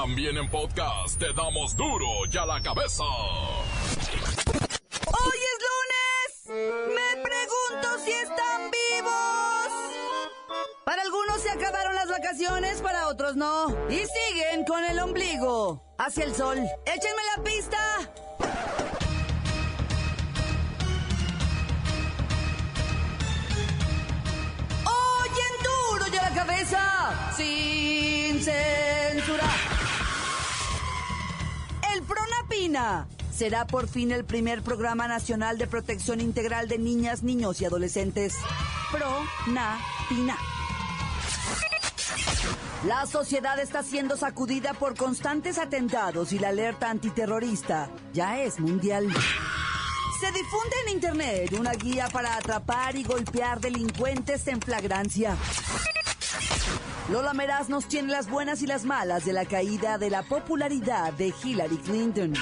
También en podcast te damos duro y a la cabeza. ¡Hoy es lunes! Me pregunto si están vivos. Para algunos se acabaron las vacaciones, para otros no. Y siguen con el ombligo hacia el sol. ¡Échenme la pista! ¡Oyen duro y a la cabeza! Sin censura. Pronapina será por fin el primer programa nacional de protección integral de niñas, niños y adolescentes. Pronapina. La sociedad está siendo sacudida por constantes atentados y la alerta antiterrorista ya es mundial. Se difunde en Internet una guía para atrapar y golpear delincuentes en flagrancia. Lola Meraz nos tiene las buenas y las malas de la caída de la popularidad de Hillary Clinton.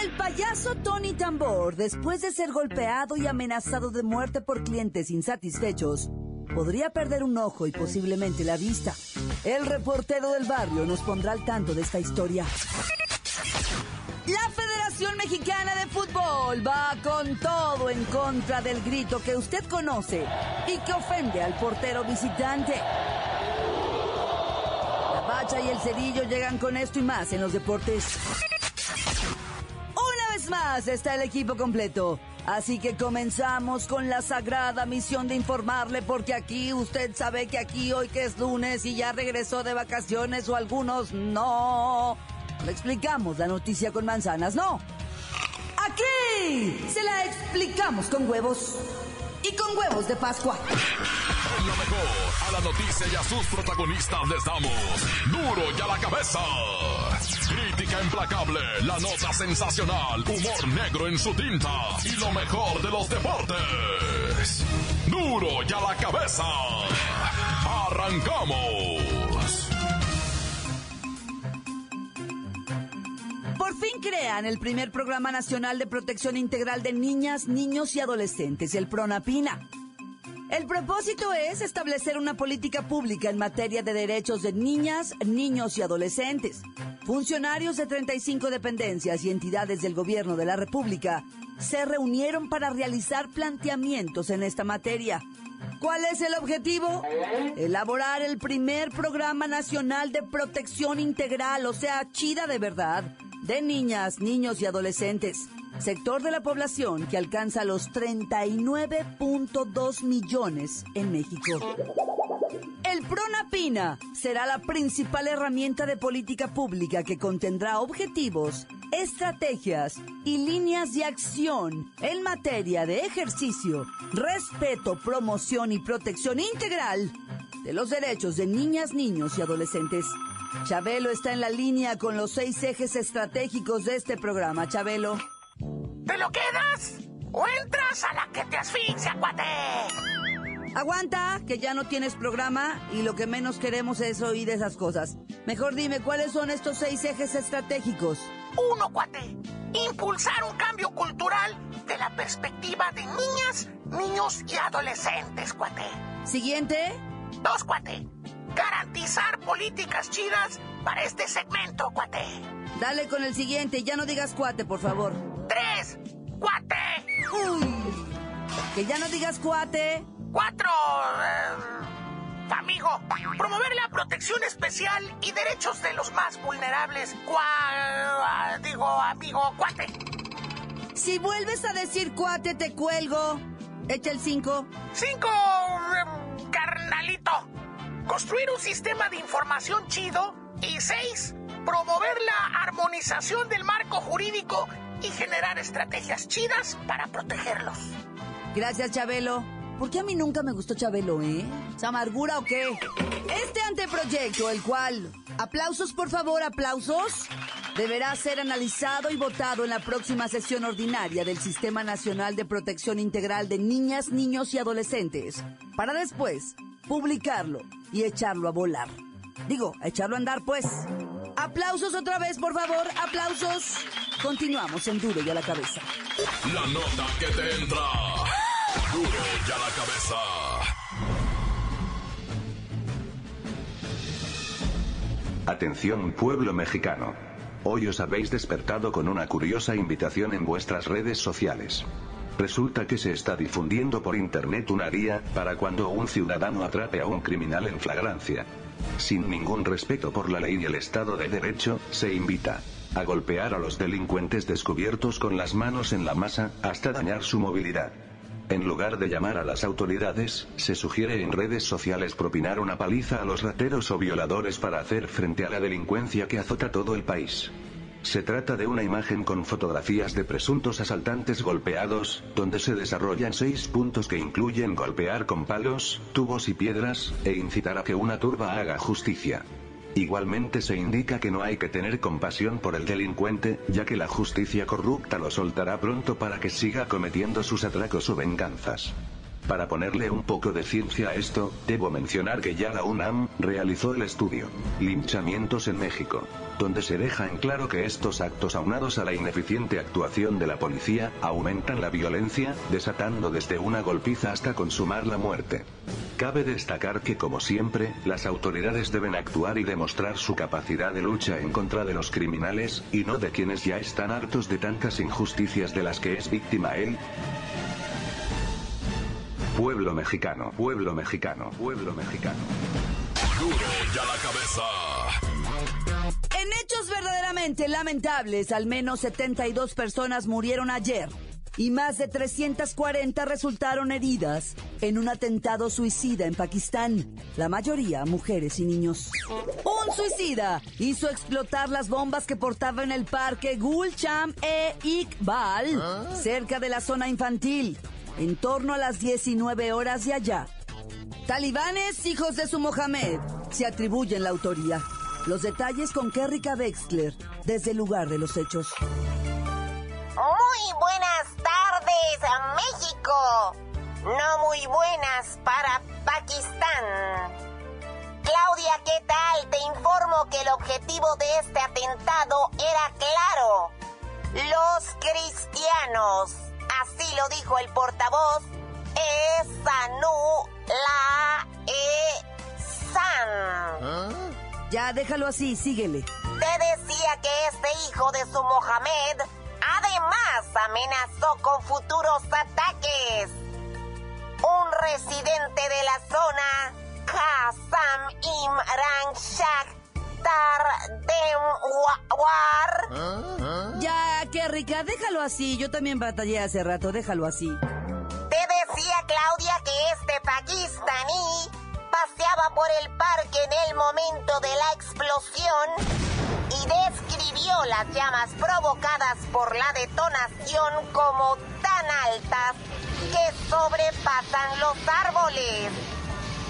El payaso Tony Tambor, después de ser golpeado y amenazado de muerte por clientes insatisfechos, podría perder un ojo y posiblemente la vista. El reportero del barrio nos pondrá al tanto de esta historia. La Federación Mexicana de Fútbol va con todo en contra del grito que usted conoce y que ofende al portero visitante. La bacha y el cerillo llegan con esto y más en los deportes. Una vez más está el equipo completo. Así que comenzamos con la sagrada misión de informarle porque aquí usted sabe que aquí hoy que es lunes y ya regresó de vacaciones o algunos no. Le explicamos la noticia con manzanas, no. Se la explicamos con huevos. Y con huevos de Pascua. En lo mejor, a la noticia y a sus protagonistas les damos duro y a la cabeza. Crítica implacable, la nota sensacional, humor negro en su tinta y lo mejor de los deportes. Duro y a la cabeza. Arrancamos. Fin crean el primer programa nacional de protección integral de niñas, niños y adolescentes, el PRONAPINA. El propósito es establecer una política pública en materia de derechos de niñas, niños y adolescentes. Funcionarios de 35 dependencias y entidades del gobierno de la República se reunieron para realizar planteamientos en esta materia. ¿Cuál es el objetivo? Elaborar el primer programa nacional de protección integral, o sea, chida de verdad, de niñas, niños y adolescentes. Sector de la población que alcanza los 39.2 millones en México. El PRONAPINA será la principal herramienta de política pública que contendrá objetivos, estrategias y líneas de acción en materia de ejercicio, respeto, promoción y protección integral de los derechos de niñas, niños y adolescentes. Chabelo está en la línea con los seis ejes estratégicos de este programa. Chabelo. ¿Te lo quedas? ¿O entras a la que te asfixia, cuate? Aguanta, que ya no tienes programa y lo que menos queremos es oír esas cosas. Mejor dime, ¿cuáles son estos seis ejes estratégicos? Uno, cuate. Impulsar un cambio cultural de la perspectiva de niñas, niños y adolescentes, cuate. Siguiente. Dos, cuate. Garantizar políticas chidas para este segmento, cuate. Dale con el siguiente, ya no digas cuate, por favor. Tres, cuate. Uy, que ya no digas cuate. Cuatro, eh, amigo. Promover la protección especial y derechos de los más vulnerables. Cua, digo, amigo, cuate. Si vuelves a decir cuate, te cuelgo. Echa el cinco. Cinco, eh, carnalito. Construir un sistema de información chido. Y seis, promover la armonización del marco jurídico y generar estrategias chidas para protegerlos. Gracias, Chabelo. ¿Por qué a mí nunca me gustó Chabelo, eh? ¿Es amargura o qué? Este anteproyecto, el cual, aplausos por favor, aplausos, deberá ser analizado y votado en la próxima sesión ordinaria del Sistema Nacional de Protección Integral de Niñas, Niños y Adolescentes, para después publicarlo y echarlo a volar. Digo, a echarlo a andar, pues. Aplausos otra vez, por favor, aplausos. Continuamos en Duro y a la cabeza. La nota que te entra. Atención pueblo mexicano. Hoy os habéis despertado con una curiosa invitación en vuestras redes sociales. Resulta que se está difundiendo por internet una guía para cuando un ciudadano atrape a un criminal en flagrancia. Sin ningún respeto por la ley y el Estado de Derecho, se invita a golpear a los delincuentes descubiertos con las manos en la masa, hasta dañar su movilidad. En lugar de llamar a las autoridades, se sugiere en redes sociales propinar una paliza a los rateros o violadores para hacer frente a la delincuencia que azota todo el país. Se trata de una imagen con fotografías de presuntos asaltantes golpeados, donde se desarrollan seis puntos que incluyen golpear con palos, tubos y piedras, e incitar a que una turba haga justicia. Igualmente se indica que no hay que tener compasión por el delincuente, ya que la justicia corrupta lo soltará pronto para que siga cometiendo sus atracos o venganzas. Para ponerle un poco de ciencia a esto, debo mencionar que ya la UNAM realizó el estudio Linchamientos en México, donde se deja en claro que estos actos aunados a la ineficiente actuación de la policía aumentan la violencia, desatando desde una golpiza hasta consumar la muerte. Cabe destacar que como siempre, las autoridades deben actuar y demostrar su capacidad de lucha en contra de los criminales, y no de quienes ya están hartos de tantas injusticias de las que es víctima él. Pueblo mexicano, pueblo mexicano, pueblo mexicano. Duro ya la cabeza. En hechos verdaderamente lamentables, al menos 72 personas murieron ayer y más de 340 resultaron heridas en un atentado suicida en Pakistán, la mayoría mujeres y niños. Un suicida hizo explotar las bombas que portaba en el parque Gulcham e Iqbal, cerca de la zona infantil, en torno a las 19 horas de allá. Talibanes, hijos de su Mohamed, se atribuyen la autoría. Los detalles con Kerrika Wexler, desde el lugar de los hechos. Muy buenas tardes, México. No muy buenas para Pakistán. Claudia, ¿qué tal? Te informo que el objetivo de este atentado era claro. Los cristianos. Así lo dijo el portavoz Esanu La E San. Ya, déjalo así, síguele. Te decía que este hijo de su Mohamed además amenazó con futuros ataques. Un residente de la zona, Hassan Imran Shah Tardemwar, Ya, qué rica, déjalo así. Yo también batallé hace rato, déjalo así. te decía Claudia que este pakistaní paseaba por el parque en el momento de la explosión y describió las llamas provocadas por la detonación como tan altas que sobrepasan los árboles.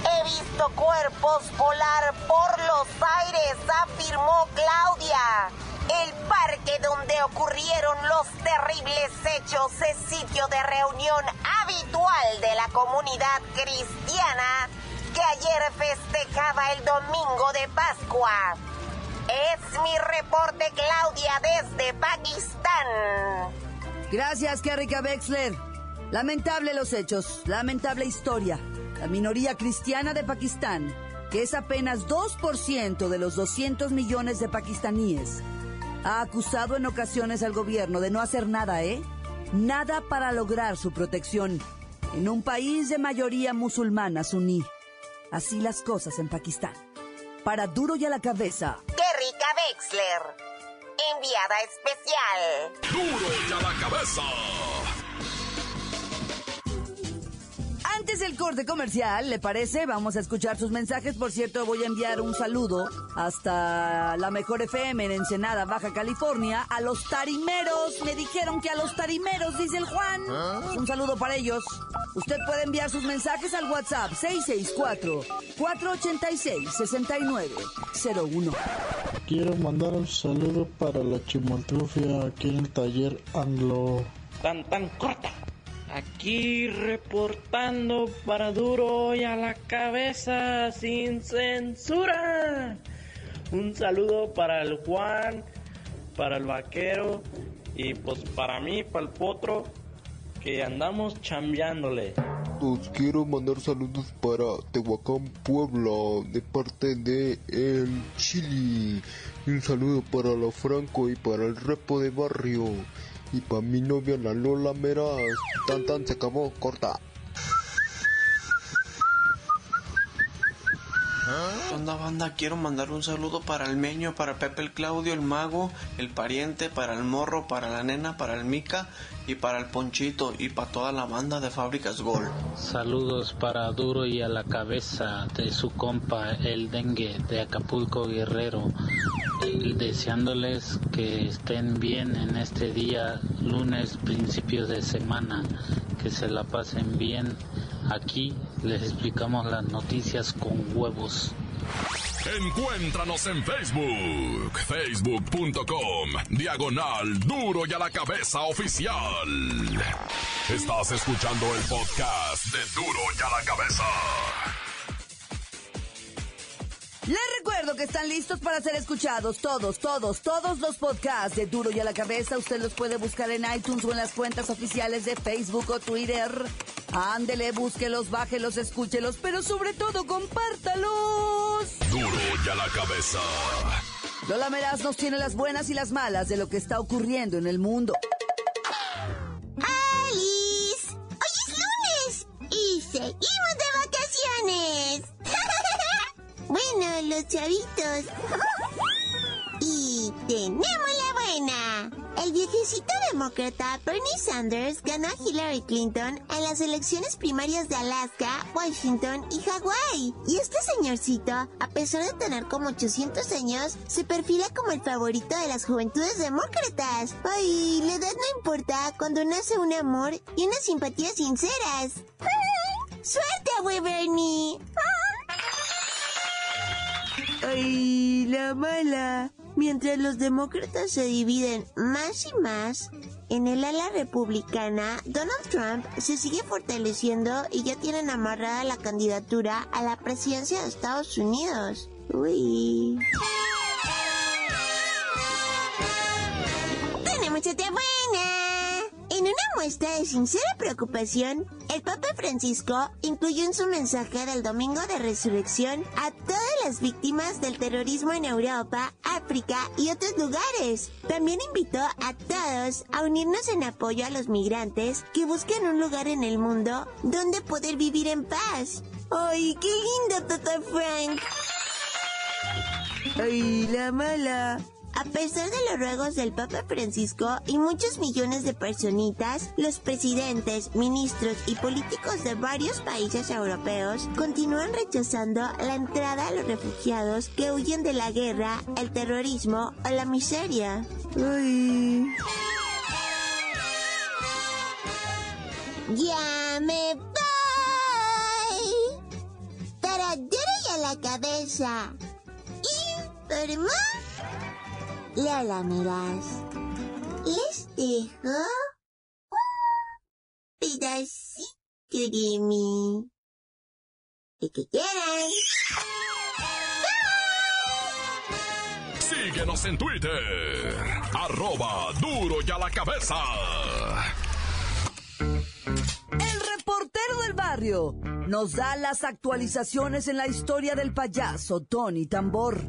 He visto cuerpos volar por los aires, afirmó Claudia. El parque donde ocurrieron los terribles hechos es sitio de reunión habitual de la comunidad cristiana que ayer festejaba el domingo de Pascua. Es mi reporte, Claudia, desde Pakistán. Gracias, Kerrika Wexler. Lamentable los hechos, lamentable historia. La minoría cristiana de Pakistán, que es apenas 2% de los 200 millones de pakistaníes, ha acusado en ocasiones al gobierno de no hacer nada, ¿eh? Nada para lograr su protección en un país de mayoría musulmana suní. Así las cosas en Pakistán. Para duro y a la cabeza. Kerrika Wexler, enviada especial. Duro ya la cabeza. Antes del corte comercial, ¿le parece? Vamos a escuchar sus mensajes. Por cierto, voy a enviar un saludo hasta la Mejor FM en Ensenada, Baja California, a los tarimeros. Me dijeron que a los tarimeros, dice el Juan. Un saludo para ellos. Usted puede enviar sus mensajes al WhatsApp 664-486-6901. Quiero mandar un saludo para la chimoltrufia aquí en el taller Anglo. tan tan corta. Aquí reportando para duro y a la cabeza sin censura. Un saludo para el Juan, para el vaquero y pues para mí, para el potro, que andamos chambeándole. saludos. Quiero mandar saludos para Tehuacán, Puebla, de parte de El Chili. un saludo para la Franco y para el repo de barrio. Y para mi novia la Lola Meraz. Tan tan se acabó, corta. onda banda? Quiero mandar un saludo para el Meño, para Pepe el Claudio, el Mago, el Pariente, para el Morro, para la Nena, para el Mica y para el Ponchito y para toda la banda de Fábricas Gol. Saludos para Duro y a la cabeza de su compa el Dengue de Acapulco Guerrero. Deseándoles que estén bien en este día, lunes, principios de semana, que se la pasen bien. Aquí les explicamos las noticias con huevos. Encuéntranos en Facebook, facebook.com, diagonal duro y a la cabeza oficial. Estás escuchando el podcast de duro y a la cabeza. Les recuerdo que están listos para ser escuchados todos, todos, todos los podcasts de Duro y a la Cabeza. Usted los puede buscar en iTunes o en las cuentas oficiales de Facebook o Twitter. Ándele, búsquelos, bájelos, escúchelos, pero sobre todo compártalos. Duro y a la Cabeza. Lola Meraz nos tiene las buenas y las malas de lo que está ocurriendo en el mundo. Chavitos. y tenemos la buena. El viejecito demócrata Bernie Sanders ganó a Hillary Clinton en las elecciones primarias de Alaska, Washington y Hawái. Y este señorcito, a pesar de tener como 800 años, se perfila como el favorito de las juventudes demócratas. Ay, la edad no importa cuando nace un amor y unas simpatías sinceras. ¡Suerte, güey, Bernie! Ay, la mala. Mientras los demócratas se dividen más y más, en el ala republicana, Donald Trump se sigue fortaleciendo y ya tienen amarrada la candidatura a la presidencia de Estados Unidos. Uy. Tenemos buena. En una muestra de sincera preocupación, el Papa Francisco incluyó en su mensaje del Domingo de Resurrección a todas las víctimas del terrorismo en Europa, África y otros lugares. También invitó a todos a unirnos en apoyo a los migrantes que busquen un lugar en el mundo donde poder vivir en paz. ¡Ay, qué lindo, Papa Frank! ¡Ay, la mala! A pesar de los ruegos del Papa Francisco y muchos millones de personitas, los presidentes, ministros y políticos de varios países europeos continúan rechazando la entrada a los refugiados que huyen de la guerra, el terrorismo o la miseria. Uy. Ya me voy. Para y a la cabeza. Informó Lola Meraz. Les dejo un pedacito de mí. El que quieran. Síguenos en Twitter. Arroba duro y a la cabeza. El reportero del barrio nos da las actualizaciones en la historia del payaso Tony Tambor.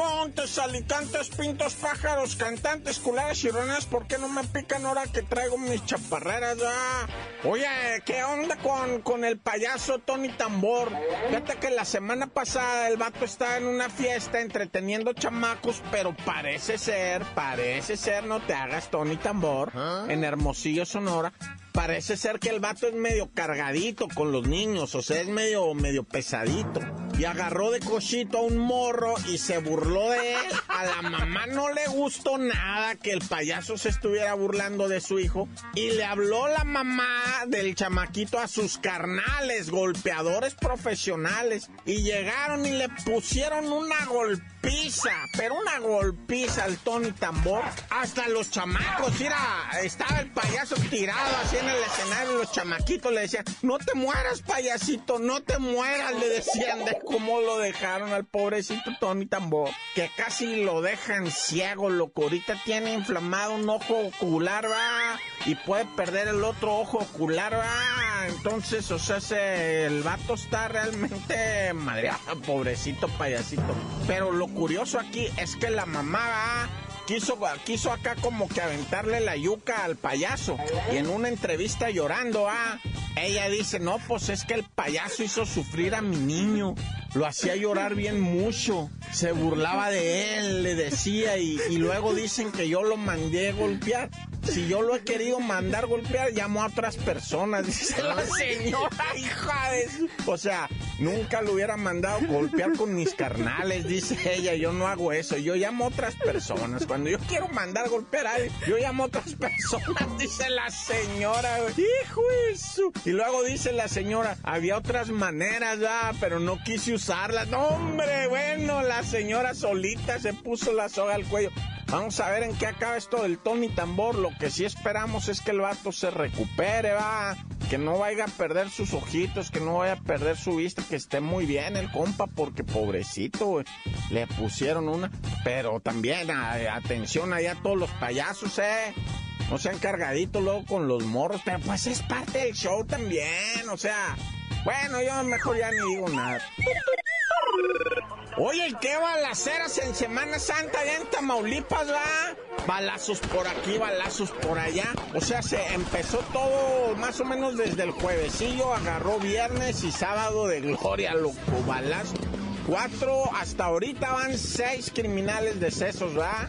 Montes, alicantes, pintos, pájaros, cantantes, culares y ronas, ¿por qué no me pican ahora que traigo mis chaparreras ya? Oye, ¿qué onda con, con el payaso Tony Tambor? Fíjate que la semana pasada el vato estaba en una fiesta entreteniendo chamacos, pero parece ser, parece ser, no te hagas Tony Tambor, en Hermosillo, Sonora, parece ser que el vato es medio cargadito con los niños, o sea, es medio, medio pesadito. Y agarró de cochito a un morro y se burló de él. A la mamá no le gustó nada que el payaso se estuviera burlando de su hijo. Y le habló la mamá del chamaquito a sus carnales, golpeadores profesionales. Y llegaron y le pusieron una golpeada golpiza, pero una golpiza al Tony Tambor. Hasta los chamacos, mira, estaba el payaso tirado así en el escenario los chamaquitos le decían, no te mueras, payasito, no te mueras, le decían de cómo lo dejaron al pobrecito Tony Tambor, que casi lo dejan ciego, loco. Ahorita tiene inflamado un ojo ocular, va, y puede perder el otro ojo ocular, va. Entonces, o sea, se, el vato está realmente madreado, pobrecito payasito. Pero lo curioso aquí es que la mamá va quiso, quiso acá como que aventarle la yuca al payaso. Y en una entrevista llorando, ah, ella dice, no, pues es que el payaso hizo sufrir a mi niño. Lo hacía llorar bien mucho. Se burlaba de él, le decía, y, y luego dicen que yo lo mandé golpear. Si yo lo he querido mandar golpear, llamo a otras personas, dice la señora, hija de su... O sea, nunca lo hubiera mandado golpear con mis carnales, dice ella. Yo no hago eso, yo llamo a otras personas. Cuando yo quiero mandar golpear a alguien, yo llamo a otras personas, dice la señora. Hijo eso. Y luego dice la señora, había otras maneras, ah, pero no quise usarlas. No, hombre, bueno, la señora solita se puso la soga al cuello. Vamos a ver en qué acaba esto del Tony Tambor. Lo que sí esperamos es que el vato se recupere, va. Que no vaya a perder sus ojitos, que no vaya a perder su vista, que esté muy bien el compa, porque pobrecito, le pusieron una. Pero también, a- atención ahí a todos los payasos, eh. No sean cargaditos luego con los morros, pero pues es parte del show también, o sea. Bueno, yo mejor ya ni digo nada. Oye, ¿qué balaceras en Semana Santa allá en Tamaulipas, va? Balazos por aquí, balazos por allá. O sea, se empezó todo más o menos desde el juevesillo, agarró viernes y sábado de gloria, loco, balazos. Cuatro, hasta ahorita van seis criminales decesos, ¿va?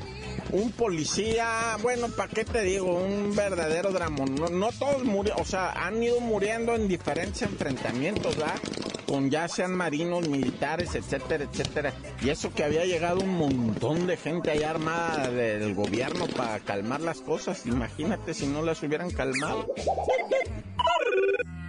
Un policía, bueno, ¿para qué te digo? Un verdadero drama. No, no todos murieron, o sea, han ido muriendo en diferentes enfrentamientos, ¿va? Con ya sean marinos, militares, etcétera, etcétera. Y eso que había llegado un montón de gente allá armada del gobierno para calmar las cosas. Imagínate si no las hubieran calmado.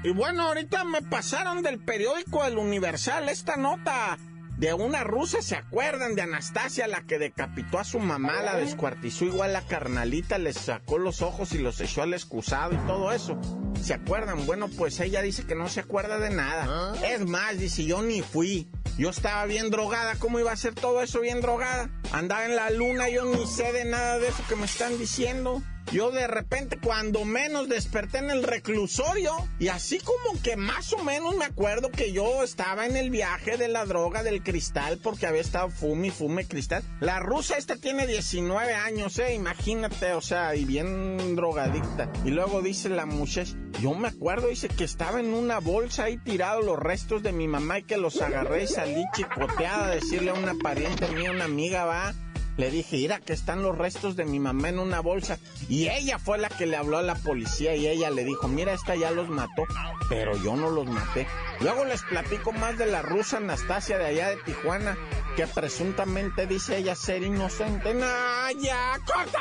Y bueno, ahorita me pasaron del periódico El Universal esta nota de una rusa, ¿se acuerdan de Anastasia, la que decapitó a su mamá, la descuartizó igual la carnalita, le sacó los ojos y los echó al excusado y todo eso? ¿Se acuerdan? Bueno, pues ella dice que no se acuerda de nada. Es más, dice, yo ni fui. Yo estaba bien drogada, ¿cómo iba a ser todo eso bien drogada? Andaba en la luna, yo ni sé de nada de eso que me están diciendo. Yo de repente, cuando menos desperté en el reclusorio, y así como que más o menos me acuerdo que yo estaba en el viaje de la droga del cristal, porque había estado fume fume cristal. La rusa esta tiene 19 años, eh, imagínate, o sea, y bien drogadicta. Y luego dice la muchacha, yo me acuerdo, dice que estaba en una bolsa ahí tirado los restos de mi mamá y que los agarré y salí chicoteada a decirle a una pariente mía, una amiga, va. Le dije, mira que están los restos de mi mamá en una bolsa. Y ella fue la que le habló a la policía y ella le dijo, mira, esta ya los mató, pero yo no los maté. Luego les platico más de la rusa Anastasia de allá de Tijuana, que presuntamente dice ella ser inocente. ¡Nah, ya, corta!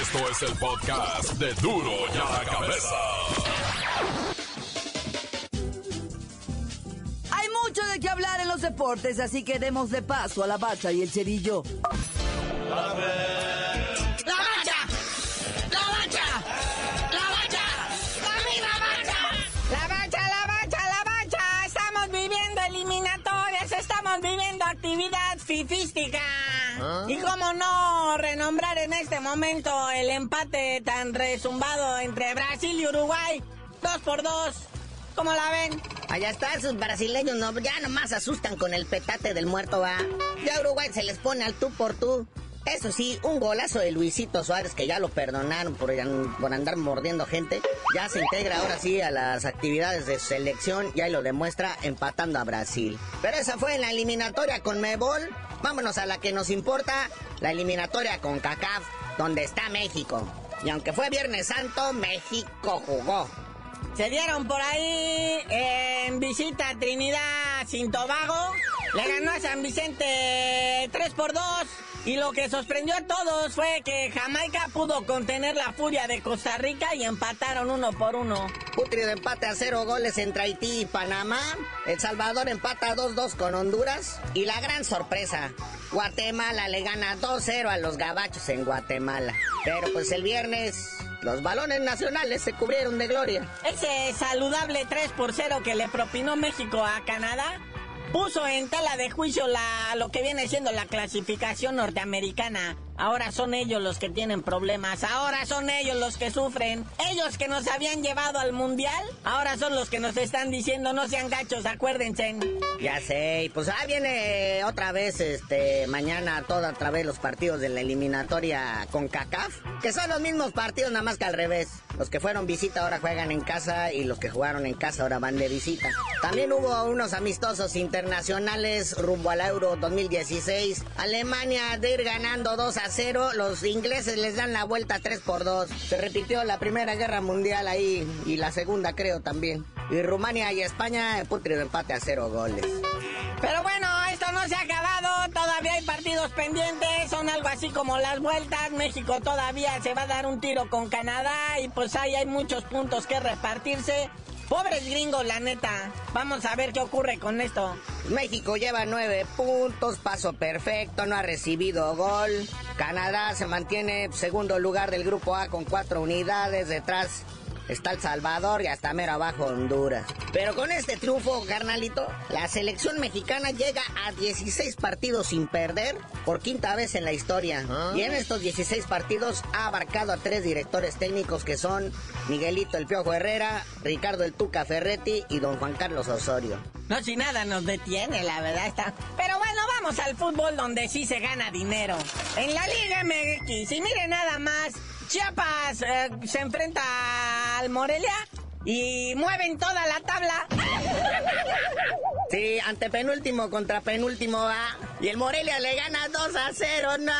Esto es el podcast de Duro y a la Cabeza. Hay mucho de qué hablar en los deportes, así que demos de paso a la bacha y el cerillo. ¡La bacha! ¡La bacha! ¡La bacha! ¡La bacha! La bacha, la bacha, la bacha. Estamos viviendo eliminatorias, estamos viviendo actividad fifística. Y cómo no renombrar en este momento el empate tan resumbado entre Brasil y Uruguay. Dos por dos. ¿Cómo la ven? Allá está, esos brasileños no, ya nomás asustan con el petate del muerto, va. Ya a Uruguay se les pone al tú por tú. Eso sí, un golazo de Luisito Suárez, que ya lo perdonaron por, por andar mordiendo gente. Ya se integra ahora sí a las actividades de selección y ahí lo demuestra empatando a Brasil. Pero esa fue en la eliminatoria con Mebol. Vámonos a la que nos importa, la eliminatoria con CACAF, donde está México. Y aunque fue Viernes Santo, México jugó. Se dieron por ahí en visita a Trinidad sin Tobago. Le ganó a San Vicente 3 por 2. Y lo que sorprendió a todos fue que Jamaica pudo contener la furia de Costa Rica y empataron uno por uno. Putrido empate a cero goles entre Haití y Panamá. El Salvador empata 2-2 con Honduras. Y la gran sorpresa, Guatemala le gana 2-0 a los gabachos en Guatemala. Pero pues el viernes los balones nacionales se cubrieron de gloria. Ese saludable 3 por 0 que le propinó México a Canadá puso en tela de juicio la, lo que viene siendo la clasificación norteamericana. Ahora son ellos los que tienen problemas, ahora son ellos los que sufren. Ellos que nos habían llevado al mundial, ahora son los que nos están diciendo no sean gachos, acuérdense. Ya sé, y pues ah, viene otra vez este mañana toda otra vez los partidos de la eliminatoria con CACAF, que son los mismos partidos nada más que al revés. Los que fueron visita ahora juegan en casa y los que jugaron en casa ahora van de visita. También hubo unos amistosos internacionales rumbo al Euro 2016. Alemania de ir ganando 2 a 0, los ingleses les dan la vuelta 3 por 2. Se repitió la Primera Guerra Mundial ahí y la Segunda creo también. Y Rumania y España, putrido empate a 0 goles. Pero bueno, esto no se ha acabado, todavía hay partidos pendientes, son algo así como las vueltas, México todavía se va a dar un tiro con Canadá y pues ahí hay muchos puntos que repartirse. Pobres gringos, la neta. Vamos a ver qué ocurre con esto. México lleva nueve puntos, paso perfecto, no ha recibido gol. Canadá se mantiene segundo lugar del grupo A con cuatro unidades. Detrás está El Salvador y hasta mero abajo Honduras. Pero con este triunfo, carnalito, la selección mexicana llega a 16 partidos sin perder por quinta vez en la historia. Y en estos 16 partidos ha abarcado a tres directores técnicos que son Miguelito El Piojo Herrera, Ricardo El Tuca Ferretti y don Juan Carlos Osorio. No, si nada nos detiene, la verdad está. Pero bueno, vamos al fútbol donde sí se gana dinero. En la Liga MX, y mire nada más, Chiapas eh, se enfrenta al Morelia y mueven toda la tabla. Sí, antepenúltimo contra penúltimo va. Y el Morelia le gana 2 a 0. No,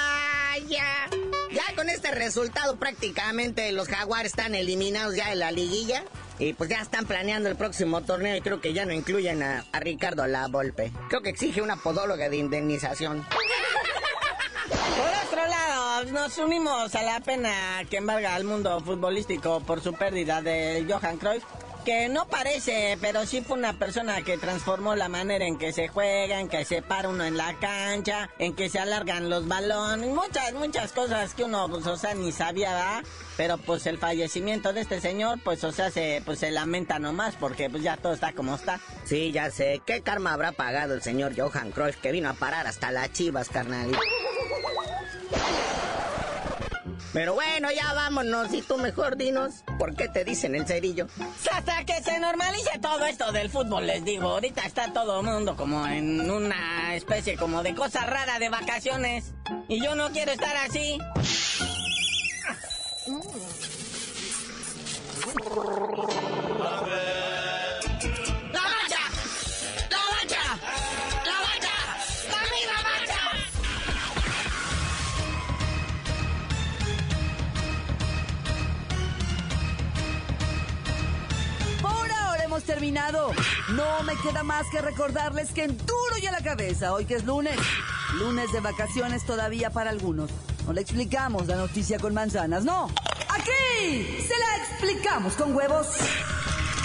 ya. Ya con este resultado prácticamente los jaguares están eliminados ya de la liguilla. Y pues ya están planeando el próximo torneo y creo que ya no incluyen a, a Ricardo La Volpe. Creo que exige una podóloga de indemnización. Por otro lado, nos unimos a la pena que embarga al mundo futbolístico por su pérdida de Johan Cruyff, que no parece, pero sí fue una persona que transformó la manera en que se juega, en que se para uno en la cancha, en que se alargan los balones, muchas, muchas cosas que uno, pues, o sea, ni sabía, ¿verdad? Pero pues el fallecimiento de este señor, pues, o sea, se, pues, se lamenta nomás porque pues ya todo está como está. Sí, ya sé. ¿Qué karma habrá pagado el señor Johan Cruyff que vino a parar hasta las chivas, carnal? Pero bueno, ya vámonos. Y tú mejor dinos, ¿por qué te dicen el cerillo? Hasta que se normalice todo esto del fútbol, les digo. Ahorita está todo el mundo como en una especie como de cosa rara de vacaciones. Y yo no quiero estar así. Terminado. No me queda más que recordarles que en duro y a la cabeza, hoy que es lunes, lunes de vacaciones todavía para algunos. No le explicamos la noticia con manzanas, no. Aquí se la explicamos con huevos.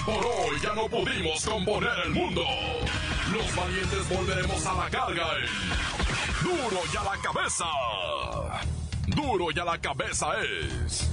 Por hoy ya no pudimos componer el mundo. Los valientes volveremos a la carga en Duro y a la cabeza. Duro y a la cabeza es